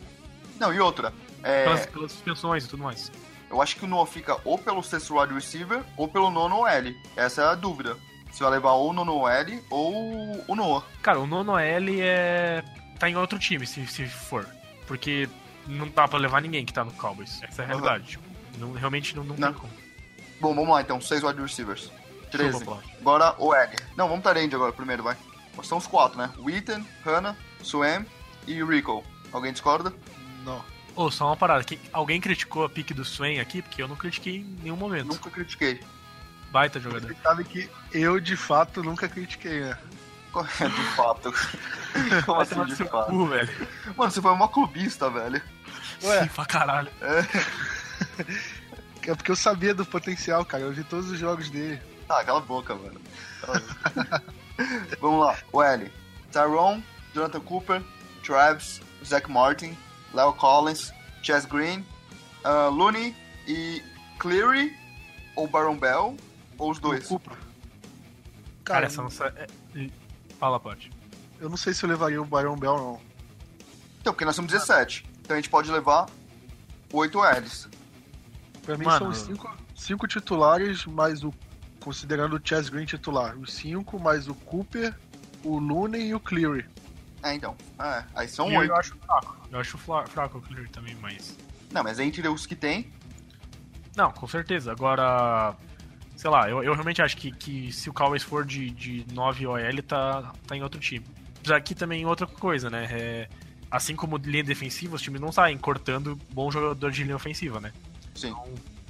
Não, e outra. é, Pelas, pelas suspensões e tudo mais. eu acho que o Noah fica ou pelo sexto wide receiver ou pelo nono L. Essa é a dúvida. Se vai levar ou o nono L ou o Noah. Cara, o nono L é. tá em outro time, se, se for. Porque não dá pra levar ninguém que tá no Cowboys. Essa é a realidade. Tipo, não, realmente não, não, Não. tem como. Bom, vamos lá então. Seis wide receivers. 13. Chupa, Plot. Agora o L. Não, vamos para Range agora primeiro, vai. São os quatro, né? Witten, Hannah, Swam e Rico. Alguém discorda? Não. Ô, só uma parada. Que, alguém criticou a pique do Swain aqui? Porque eu não critiquei em nenhum momento. Nunca critiquei. Baita jogador. Você sabe que eu, de fato, nunca critiquei, né? <laughs> de fato. <laughs> Como Vai assim, de seu fato? cu, velho. Mano, você foi uma clubista, velho. Ué. Sim, pra caralho. <laughs> É porque eu sabia do potencial, cara. Eu vi todos os jogos dele. Tá, cala a boca, mano. <laughs> Vamos lá, o L. Tyrone, Jonathan Cooper, Travis, Zach Martin, Leo Collins, Chess Green, ah, Looney e Cleary, ou Baron Bell, ou os dois. Cooper. Cara, Cara, essa nossa. é- Fala, Plot. eu não sei se eu levaria o Byron Bell, não. Então, porque nós somos 17. Então a gente pode levar 8 L's. Pra mim Mano. são os cinco, cinco titulares, mais o. Considerando o Chess Green titular. Os cinco, mais o Cooper, o Looney e o Cleary. É, então. É, aí são E eu 8. acho fraco. Eu acho fraco o Clear também, mas. Não, mas entre os que tem, Não, com certeza. Agora. Sei lá, eu, eu realmente acho que, que se o Cowboys for de, de 9 OL, tá, tá em outro time. Já aqui também outra coisa, né? É, assim como linha defensiva, os times não saem cortando bom jogador de linha ofensiva, né? sim. É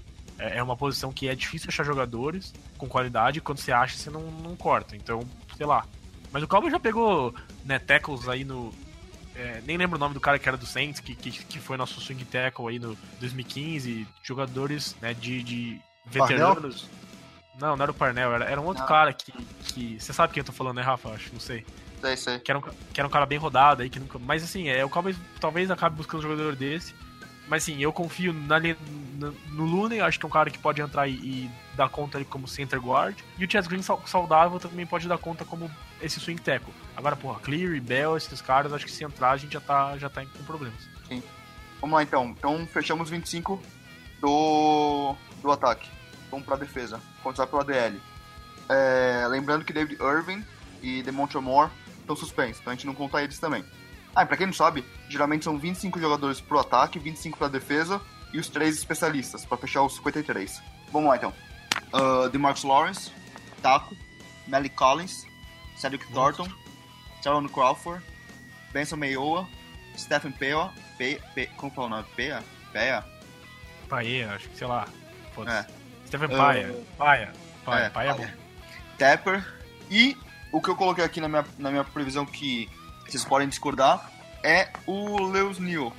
é uma posição que é difícil achar jogadores com qualidade, quando você acha, você não, não corta. Então, sei lá. Mas o Cowboys já pegou né, tackles aí no. é, nem lembro o nome do cara que era do Saints, que, que, que foi nosso swing tackle aí no 2015. Jogadores né, de, de veteranos. Não, não era o Parnell, era, era um outro Não. cara que, que. Você sabe quem eu tô falando, né, Rafa? Acho, não sei. Sei, sei. Que era um, que era um cara bem rodado aí, que nunca. Mas assim, é, o Cowboys talvez acabe buscando um jogador desse. Mas assim, eu confio na, no, no acho que é um cara que pode entrar e, e dar conta ali como center guard. E o Chess Green sau- saudável também pode dar conta como esse swing tackle. Agora, porra, Cleary, Bell, esses caras, acho que se entrar a gente já tá, já tá com problemas. Vamos lá então. Então fechamos 25 do, do ataque. Vamos pra defesa. Começar pela DL. É, lembrando que David Irving e Demontre Moore estão suspensos, então a gente não conta eles também. Ah, e pra quem não sabe, geralmente são 25 jogadores pro ataque, 25 pra defesa e os três especialistas, pra fechar os 53. Vamos lá então. Uh, DeMarcus Lawrence, Taco, Malik Collins, Cedric Thornton, Sharon Crawford, Benson Mayoa, Stephen Pea, Pe, Pe, como fala o nome? Pea? Pea? Paia, acho que, sei lá. É. Stephen Paia. Paia. Paia, é, Paia é bom. Tapper. E o que eu coloquei aqui na minha, na minha previsão que vocês podem discordar é o Lewis Neal.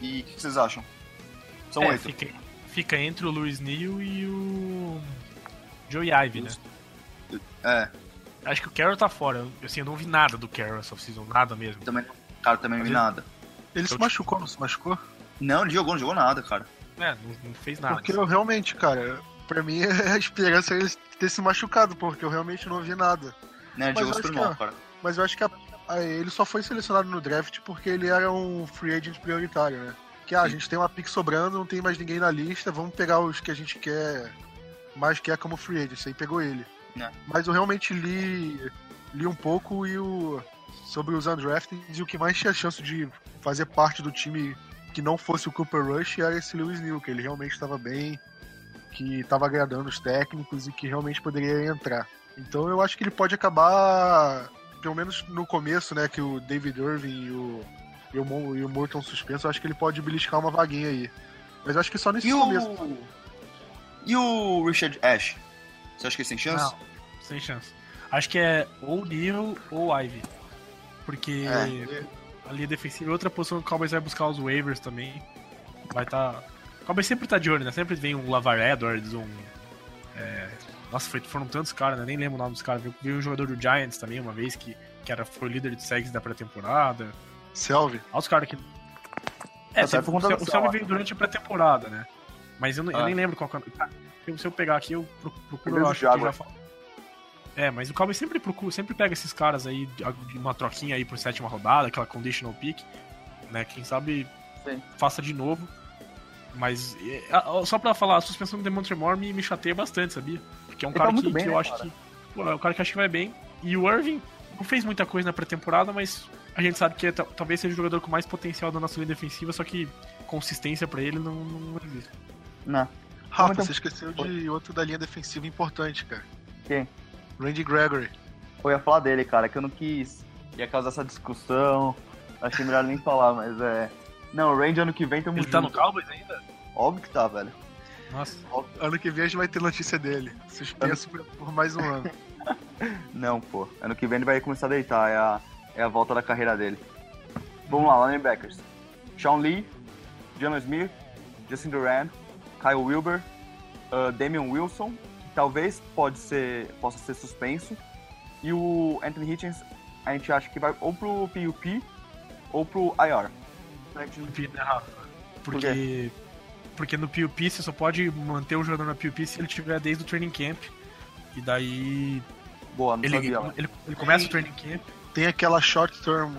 E o que vocês acham? São É, oito. fica, fica entre o Luiz Neal e o Joey Ive, né? É, Acho que o Carroll tá fora. Eu, assim, eu não vi nada do Carroll essa off-season, nada mesmo. também, cara, também não vi Mas nada. Ele se machucou, não se machucou? Não, ele jogou, não jogou nada, cara. É, não, não fez nada. Porque eu realmente, cara, pra mim <laughs> a esperança é ele ter se machucado, porque eu realmente não vi nada. Né, ele Mas jogou super mal, cara. Mas eu acho que a- ele só foi selecionado no draft porque ele era um free agent prioritário, né? Que ah, a gente tem uma pick sobrando, não tem mais ninguém na lista, vamos pegar os que a gente quer, mais quer como free agent. Aí pegou ele. É. Mas eu realmente li, li um pouco e o, sobre os undrafteds e o que mais tinha chance de fazer parte do time que não fosse o Cooper Rush era esse Lewis Neal, que ele realmente estava bem, que estava agradando os técnicos e que realmente poderia entrar. Então eu acho que ele pode acabar, pelo menos no começo, né, que o David Irving e o, e o, e o Moore estão suspensos, eu acho que ele pode beliscar uma vaguinha aí. Mas eu acho que só nesse E começo. o. E o Richard Ash? Você acha que ele tem chance? Não, sem chance. Acho que é ou Neal ou Ivy. Porque É. ali defensiva, outra posição que o Cowboys vai buscar os waivers também. Vai estar. O Cowboys sempre tá de olho, né? Sempre vem um Lavar Edwards, um. é, Nossa, foi- foram tantos caras, né? Nem lembro o nome dos caras. Veio- Veio um jogador do Giants também uma vez que, que era, foi líder de segs da pré-temporada. Selve. Olha os caras que. É, foi o o ó. veio durante a pré-temporada, né? Mas eu, não- eu Ah. nem lembro qual que é. Se eu- pegar aqui, eu pro- procuro, eu é acho que já falo. É, mas o Cowboys sempre procura, sempre pega esses caras aí uma troquinha aí por sétima rodada, aquela conditional pick, né? Quem sabe Sim. faça de novo. Mas é, só pra falar, a suspensão do Demontre Moore me, me chateia bastante, sabia? Porque é um Ele cara tá que, bem, que eu né, acho cara? que. Pô, é um cara que eu acho que vai bem. E o Irving não fez muita coisa na pré-temporada, mas a gente sabe que é, ta- talvez seja o jogador com mais potencial da nossa linha defensiva, só que consistência pra ele não, não existe. Não. Rafa, Então- você esqueceu de outro da linha defensiva importante, cara. Quem? Randy Gregory. Eu ia falar dele, cara, que eu não quis. Ia causar essa discussão. Achei melhor nem falar, mas é. Não, o Range ano que vem tamo Ele tá no junto. Cowboys ainda? Óbvio que tá, velho. Nossa. Ano que vem a gente vai ter notícia dele. Suspenso por- por mais um ano. <laughs> Não, pô. Ano que vem ele vai começar a deitar. É a, é a volta da carreira dele. Vamos lá, linebackers. Sean Lee, Jalen Smith, Justin Duran, Kyle Wilber, uh, Damian Wilson, que talvez pode ser, possa ser suspenso. E o Anthony Hitchens, a gente acha que vai ou pro PUP ou pro IR. A gente PUP, né, Rafa? Por Porque, no PUP você só pode manter o jogador na PUP se ele tiver desde o training camp. E daí Boa, não ele, sabia. ó. ele, ele começa o training camp. Tem aquela short term.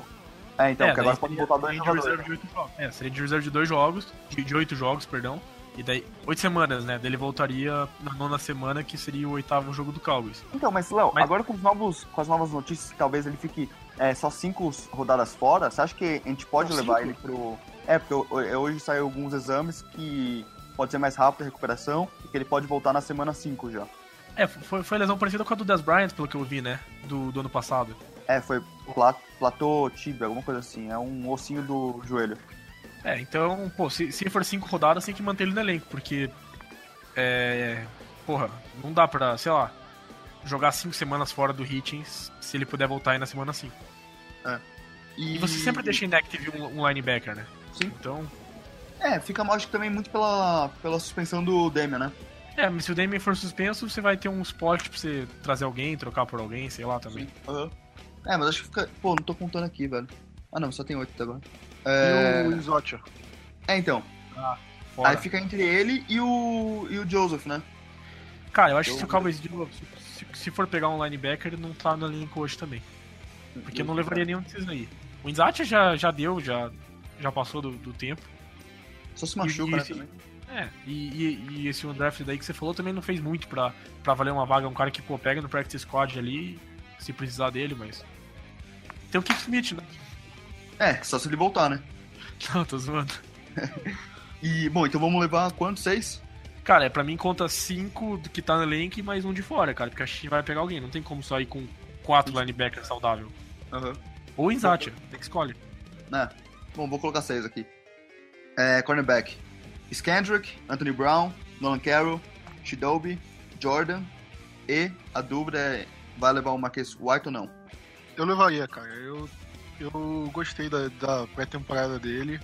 É, então, é, porque agora pode seria- voltar dois jogos. É, seria de reserva de dois jogos, de, de oito jogos, perdão. E daí, oito semanas, né? Daí ele voltaria na nona semana, que seria o oitavo jogo do Cowboys. Então, mas Léo, Mas- agora com, os novos, com as novas notícias, que talvez ele fique é, só cinco rodadas fora, você acha que a gente pode Só levar cinco? ele pro. É, porque ho- ho- hoje saiu alguns exames que pode ser mais rápido a recuperação e que ele pode voltar na semana 5 já. É, foi, foi lesão parecida com a do Des Bryant, pelo que eu vi, né? Do, do ano passado. É, foi pla, platô tibia, alguma coisa assim. É um ossinho do joelho. É, então, pô, se, se for cinco rodadas, tem que manter ele no elenco, porque. É. Porra, não dá pra, sei lá, jogar cinco semanas fora do Hitchens se ele puder voltar aí na semana 5. E, E você sempre deixa inactive um, um linebacker, né? Sim. Então. É, fica que também muito pela, pela suspensão do Damian, né? É, mas se o Damien for suspenso, você vai ter um spot pra você trazer alguém, trocar por alguém, sei lá também. Aham. É, mas acho que fica. Pô, não tô contando aqui, velho. Ah não, só tem oito até agora. É, E o Isotia. é então. Fora. Aí fica entre ele e o, e o Joseph, né? Cara, eu acho que se o Cowboys, de novo, se, se- se for pegar um linebacker, ele não tá no elenco hoje também. Porque eu não levaria nenhum desses aí. O Inzati já, já deu, já, já passou do, do tempo. Só se machuca, E- e né, se- também. É, e, e, esse undrafted daí que você falou também não fez muito pra, pra valer uma vaga. Um cara que, pô, pega no practice squad ali, se precisar dele, mas... Tem o Keith Smith, né? É, só se ele voltar, né? <laughs> Não, tô zoando. <laughs> E, bom, então vamos levar quantos? Seis? Cara, é, pra mim conta cinco do que tá no elenco e mais um de fora, cara. Porque a gente vai pegar alguém. Não tem como só ir com quatro linebackers saudável. Aham. Ou Inzati, tem que escolher. Né? Bom, vou colocar seis aqui. É, cornerback. Skandrick, Anthony Brown, Nolan Carroll, Shidobi, Jordan. E a dúvida é, vai levar o Marquês White ou não? Eu levaria, cara. Eu, eu gostei da, da pré-temporada dele.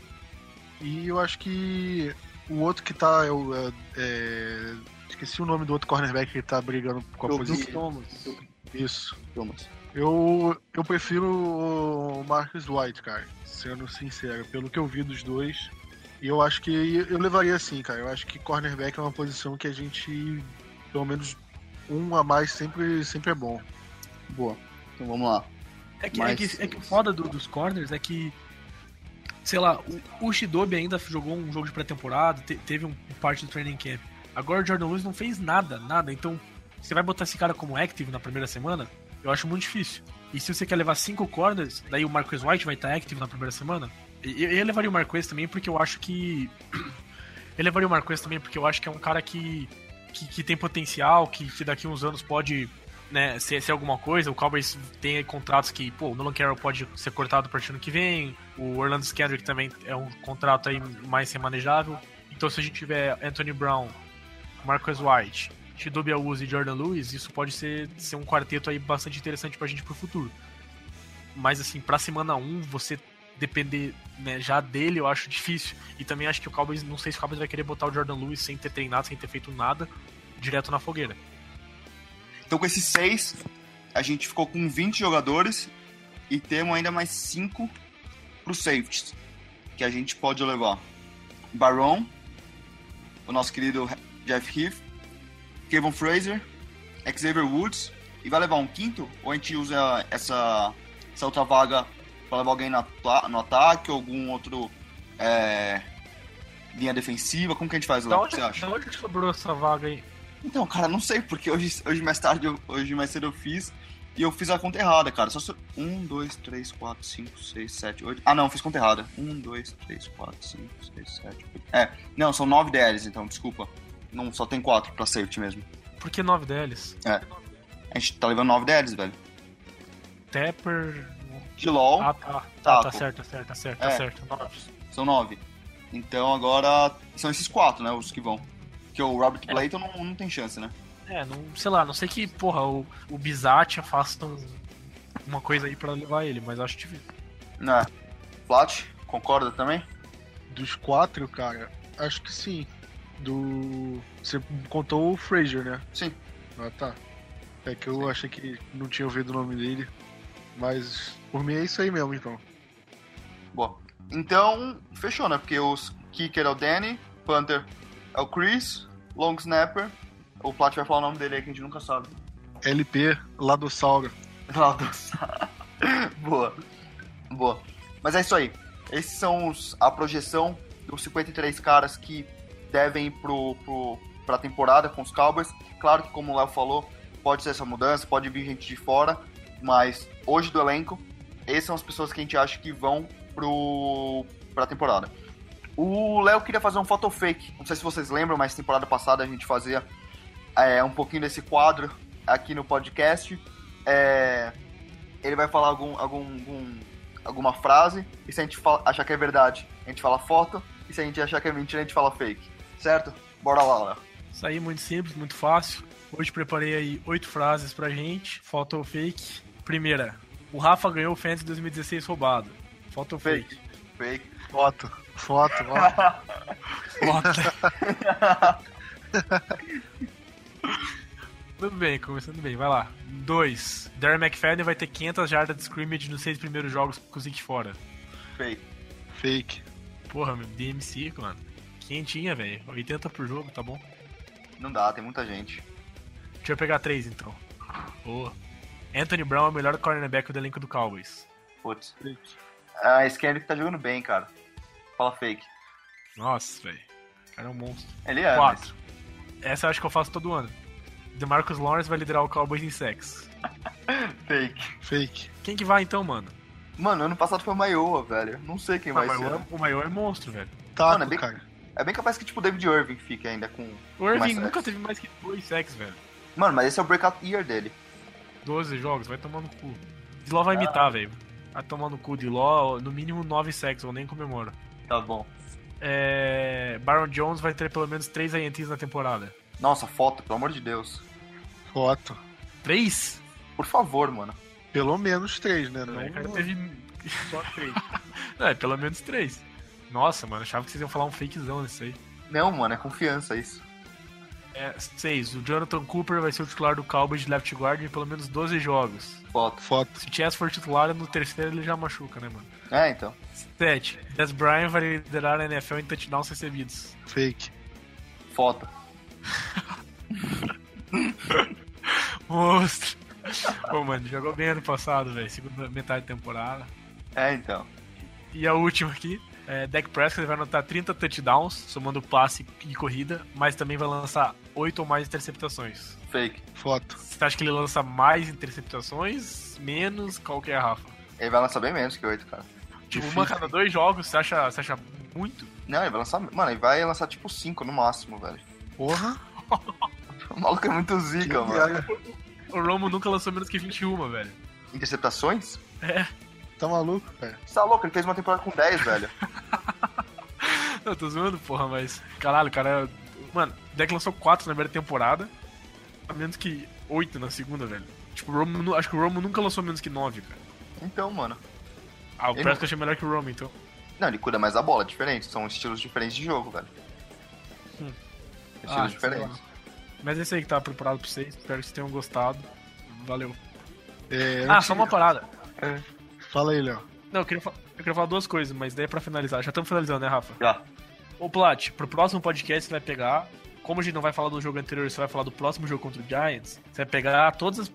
E eu acho que o outro que tá. É, o, é, é, esqueci o nome do outro cornerback que tá brigando com a Eu- posição. Thomas. Isso. Thomas. Eu, eu prefiro o Marcus White, cara. Sendo sincero, pelo que eu vi dos dois. E eu acho que eu levaria assim, cara. Eu acho que cornerback é uma posição que a gente, pelo menos um a mais, sempre, sempre é bom. Boa. Então vamos lá. É que, Mas- é que, é que o foda do- dos corners é que, sei lá, o, o Shidobi ainda jogou um jogo de pré-temporada, te- teve um, parte do training camp. Agora o Jordan Lewis não fez nada, nada. Então, você vai botar esse cara como active na primeira semana? Eu acho muito difícil. E se você quer levar cinco corners, daí o Marquez White vai estar active na primeira semana? Eu, eu levaria o Marquez também porque eu acho que. <clears throat> Eu levaria o Marquez também porque eu acho que é um cara que, que, que tem potencial, que, que daqui uns anos pode né, ser, ser alguma coisa. O Cowboys tem contratos que, pô, o Nolan Carroll pode ser cortado para ano que vem. O Orlando Skandrick também é um contrato aí mais remanejável. Então, se a gente tiver Anthony Brown, Marcus White, Chidobe Awuzie e Jordan Lewis, isso pode ser, ser um quarteto aí bastante interessante pra gente pro futuro. Mas, assim, pra semana 1, você depender né, já dele, eu acho difícil. E também acho que o Cowboys, não sei se o Cowboys vai querer botar o Jordan Lewis sem ter treinado, sem ter feito nada, direto na fogueira. Então com esses seis, a gente ficou com 20 jogadores e temos ainda mais cinco pro safeties. Que a gente pode levar. Baron, o nosso querido Jeff Heath, Kevin Fraser, Xavier Woods, e vai levar um quinto? Ou a gente usa essa, essa outra vaga para levar alguém no, ata- no ataque, ou algum outro é, linha defensiva? Como que a gente faz, Léo? O onde, que você acha? da onde sobrou essa vaga aí? Então, cara, não sei, porque hoje, hoje mais tarde, hoje mais cedo eu fiz e eu fiz a conta errada, cara. Só se... Um, dois, três, quatro, cinco, seis, sete, oito. Ah, não, fiz conta errada. Um, dois, três, quatro, cinco, seis, sete, oito. É, não, são nove DLs, então, desculpa. Não, só tem quatro pra safety mesmo. Por que 9 deles? A gente tá levando nove DLs, velho. Tepper. De LOL, Ah, tá. Tá, tá certo, tá certo, tá certo, É. tá certo. Nove. são nove. Então agora são esses quatro, né, os que vão. Porque o Robert Clayton não, não tem chance, né? É, não, sei lá, não sei que, porra, o, o Bizat faça um- uma coisa aí pra levar ele, mas acho difícil. Né. Plat, concorda também? Dos quatro, cara, acho que sim. Do. Você contou o Fraser, né? Sim. Ah, tá. É que eu achei que não tinha ouvido o nome dele. Mas por mim é isso aí mesmo, então. Boa. Então, fechou, né? Porque os kicker é o Danny, punter é o Chris, long snapper. O Plat vai falar o nome dele aí que a gente nunca sabe. LP, lá do Sauro. Lá <laughs> do- Boa. Boa. Mas é isso aí. Esses são os, a projeção dos 53 caras que devem ir pro, pro, pra temporada com os Cowboys. Claro que, como o Léo falou, pode ser essa mudança, pode vir gente de fora, mas hoje do elenco, essas são as pessoas que a gente acha que vão pro, pra temporada. O Léo queria fazer um photo fake. Não sei se vocês lembram, mas temporada passada a gente fazia é, um pouquinho desse quadro aqui no podcast. É, ele vai falar algum, algum, algum- alguma frase, e se a gente fala- achar que é verdade, a gente fala foto, e se a gente achar que é mentira, a gente fala fake. Certo? Bora lá, Léo. Isso aí muito simples, muito fácil. Hoje preparei aí oito frases pra gente. Foto ou fake. Primeira, o Rafa ganhou o Fantasy 2016 roubado. Foto ou fake? Fake. Foto. Foto, ó. <laughs> <laughs> Tudo bem, começando bem, vai lá. Dois, Darren McFadden vai ter 500 jardas de scrimmage nos seis primeiros jogos com o Zeke fora. Fake. Fake. Porra, meu, DMC, mano. Quentinha, velho. 80 por jogo, tá bom? Não dá, tem muita gente. Deixa eu pegar três, então. Boa. Anthony Brown é o melhor cornerback do elenco do Cowboys. Putz. Ah, esse Kendrick tá jogando bem, cara. Fala fake. Nossa, velho. O cara é um monstro. Ele é, Quatro. Essa eu acho que eu faço todo ano. DeMarcus Lawrence vai liderar o Cowboys em sacks. mas <laughs> fake. Fake. Quem que vai então, mano? Mano, ano passado foi o Maioa, velho. Não sei quem vai Ah, ser. mas o maior é monstro, velho. Taco, Mano, é bem- cara. É bem capaz que, tipo, o David Irving fique ainda com... O Irving nunca teve mais que dois sacks, velho. Mano, mas esse é o breakout year dele. 12 jogos, vai tomar no cu. Diló vai imitar, velho. Vai tomar no cu. Diló, no mínimo 9 sacks, eu nem comemoro. Tá bom. É... Baron Jones vai ter pelo menos 3 INTs na temporada. Nossa, foto, pelo amor de Deus. Foto. 3? Por favor, mano. Pelo menos três, né? Não, o cara teve só 3. <laughs> Não, é pelo menos 3. Nossa, mano, achava que vocês iam falar um fakezão nisso aí. Não, mano, é confiança isso. É, 6. O Jonathan Cooper vai ser o titular do Cowboys de left guard em pelo menos 12 jogos. Foto. Foto. Se o Chess for titular, no terceiro ele já machuca, né, mano? É, então. 7. Des Bryant vai liderar a NFL em touchdowns recebidos. Fake. Foto. <laughs> Monstro! Pô, mano, jogou bem ano passado, velho. Segunda metade da temporada. É, então. E a última aqui. É, Dak Prescott vai anotar 30 touchdowns, somando passe e corrida, mas também vai lançar 8 ou mais interceptações. Fake. Foto. Você acha que ele lança mais interceptações? Menos? Qual que é a Rafa? Ele vai lançar bem menos que 8, cara. Tipo, uma cada dois jogos, você acha, você acha muito? Não, ele vai lançar. Mano, ele vai lançar tipo 5 no máximo, velho. Porra. <laughs> O maluco é muito zica, Que mano. O Romo nunca lançou menos que 21, velho. Interceptações? Tá maluco, cara? Você tá louco? Ele fez uma temporada com 10, velho. <laughs> Eu tô zoando, porra, mas. Caralho, cara. Mano, o Deck lançou 4 na primeira temporada. A menos que 8 na segunda, velho. Tipo, o Romo, acho que o Romo nunca lançou menos que 9, cara. Então, mano. Ah, o Ele Prescott é melhor que o Romo, então. Não, ele cuida mais da bola, é diferente. São estilos diferentes de jogo, velho. Hum. Estilos Ah, diferentes. Mas esse aí que tá preparado pra vocês. Espero que vocês tenham gostado. Valeu. É, Ah, só uma parada. Fala aí, Léo. Não, eu queria, eu queria falar duas coisas, mas daí é pra finalizar. Já estamos finalizando, né, Rafa? Já. Ô, Plat, pro próximo podcast você vai pegar. Como a gente não vai falar do jogo anterior, você vai falar do próximo jogo contra o Giants. Você vai pegar todas as-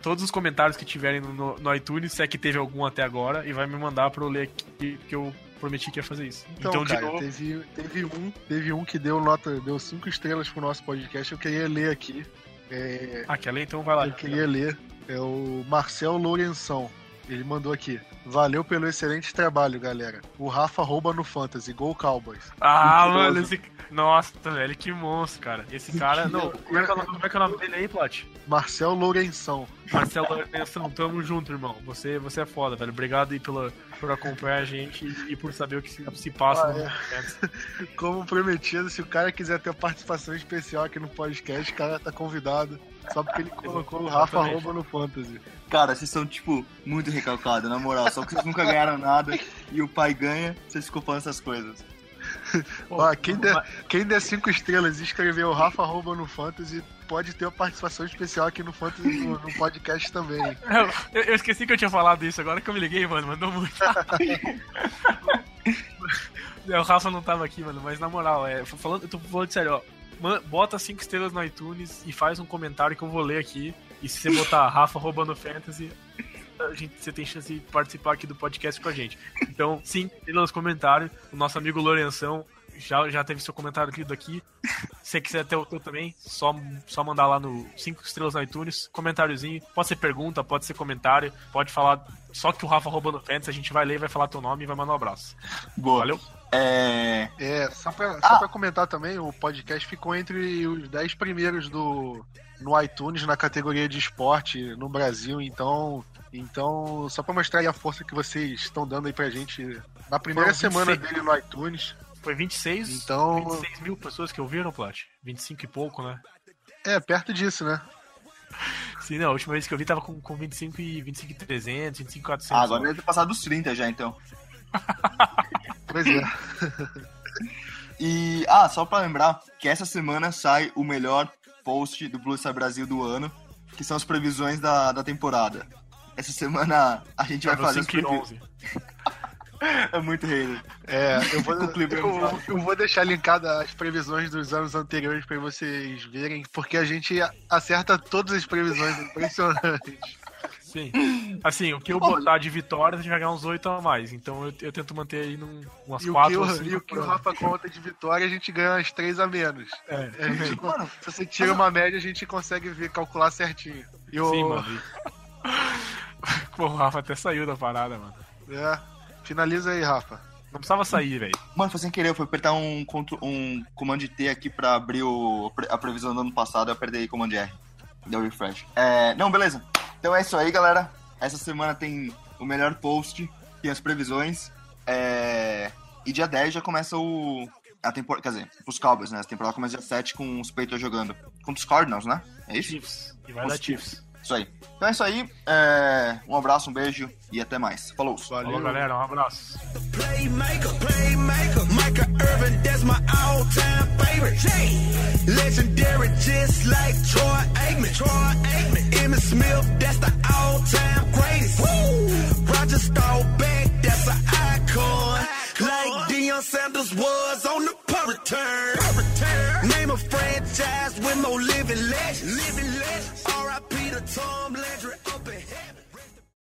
todos os comentários que tiverem no, no iTunes, se é que teve algum até agora, e vai me mandar pra eu ler aqui, que eu prometi que ia fazer isso. Então, Então, cara, de novo. teve, teve, um, teve um que deu nota, deu cinco estrelas pro nosso podcast. Eu queria ler aqui. É, Ah, quer ler? Então vai lá. eu queria ler. É o Marcel Lourenção. Ele mandou aqui. Valeu pelo excelente trabalho, galera. O Rafa rouba no Fantasy. Gol Cowboys. Ah, mano, esse. Nossa, velho, que monstro, cara. Esse cara. Não, como é que é o nome, como é que é o nome dele aí, Plat? Marcel Lourenção. Marcelo Lourenção, tamo junto, irmão. Você, você é foda, velho. Obrigado aí pela, por acompanhar a gente e, e por saber o que se, se passa Ah, no é. <laughs> Como prometido, se o cara quiser ter participação especial aqui no podcast, o cara tá convidado. Só porque ele colocou o Rafa rouba no Fantasy. Cara, vocês são, tipo, muito recalcados, na moral. Só que vocês nunca ganharam nada e o pai ganha, vocês ficam falando essas coisas. Ó, quem der, quem der cinco estrelas e escrever o Rafa rouba no Fantasy pode ter uma participação especial aqui no Fantasy no, no podcast também. <laughs> Eu, eu esqueci que eu tinha falado isso, agora que eu me liguei, mano, mandou muito. <laughs> É, o Rafa não tava aqui, mano, mas na moral, é, falando, eu tô falando de sério, ó. Bota cinco estrelas no iTunes e faz um comentário que eu vou ler aqui. E se você botar <laughs> Rafa roubando fantasy, a gente, você tem chance de participar aqui do podcast com a gente. Então, sim, nos comentários. O nosso amigo Lourenção já, já teve seu comentário lido aqui. Se você quiser ter o teu também, só, só mandar lá no 5 estrelas no iTunes, comentáriozinho. Pode ser pergunta, pode ser comentário, pode falar só que o Rafa roubando fantasy, a gente vai ler, vai falar teu nome e vai mandar um abraço. Boa. Valeu? É. É, só pra, só pra comentar também, o podcast ficou entre os 10 primeiros do no iTunes na categoria de esporte no Brasil, então. Então, só pra mostrar aí a força que vocês estão dando aí pra gente na primeira semana 26. dele no iTunes. Foi 26, Então- 26 mil pessoas que ouviram, Plat? 25 e pouco, né? É, perto disso, né? <laughs> Sim, não, a última vez que eu vi tava com, com 25 e 25 e 300, 25 e 400. Ah, agora deve ter passado dos 30 já, então. <laughs> Pois é. E, ah, só pra lembrar que essa semana sai o melhor post do Blue Star Brasil do ano, que são as previsões da, da temporada. Essa semana a gente vai fazer as 5 e previ- 11. É muito rei. É, eu vou, eu, eu vou deixar linkada as previsões dos anos anteriores pra vocês verem, porque a gente acerta todas as previsões, é impressionante. Sim. Assim, o que eu botar de vitórias, a gente vai ganhar uns 8 a mais. Então eu, eu tento manter aí num, umas E o, 4 que ou o, 5. e o que o Rafa conta de vitória, a gente ganha as três a menos. É, A gente- <laughs> Mano, se você tira uma média, a gente consegue ver, calcular certinho. E o, Sim, mano. <laughs> Pô, o Rafa até saiu da parada, mano. É, finaliza aí, Rafa. Não precisava sair, velho. Mano, foi sem querer, eu fui apertar um, um comando T aqui pra abrir o, a previsão do ano passado, eu apertei comando R. Deu refresh. É, não, beleza. Então é isso aí, galera. Essa semana tem o melhor post, tem as previsões. É, e dia 10 já começa o. A temporada. Quer dizer, os Cowboys, né? A temporada começa dia 7 com os Patriots jogando. Contra os Cardinals, né? É isso? Chiefs. E vai dar Chiefs. Isso aí. Então é isso aí. É, um abraço, um beijo e até mais. Falou. Falou, galera. Um abraço. Playmaker, playmaker, Micah Irvin, that's my all-time favorite. Legendary, just like Troy Aikman. Troy Aikman, Emmitt Smith, that's the all-time greatest. Woo! Roger Staubach, that's an icon. Like Deion Sanders was on the punt return. Name a franchise with no living legends. Living legends. R.I.P. to Tom Landry up in heaven.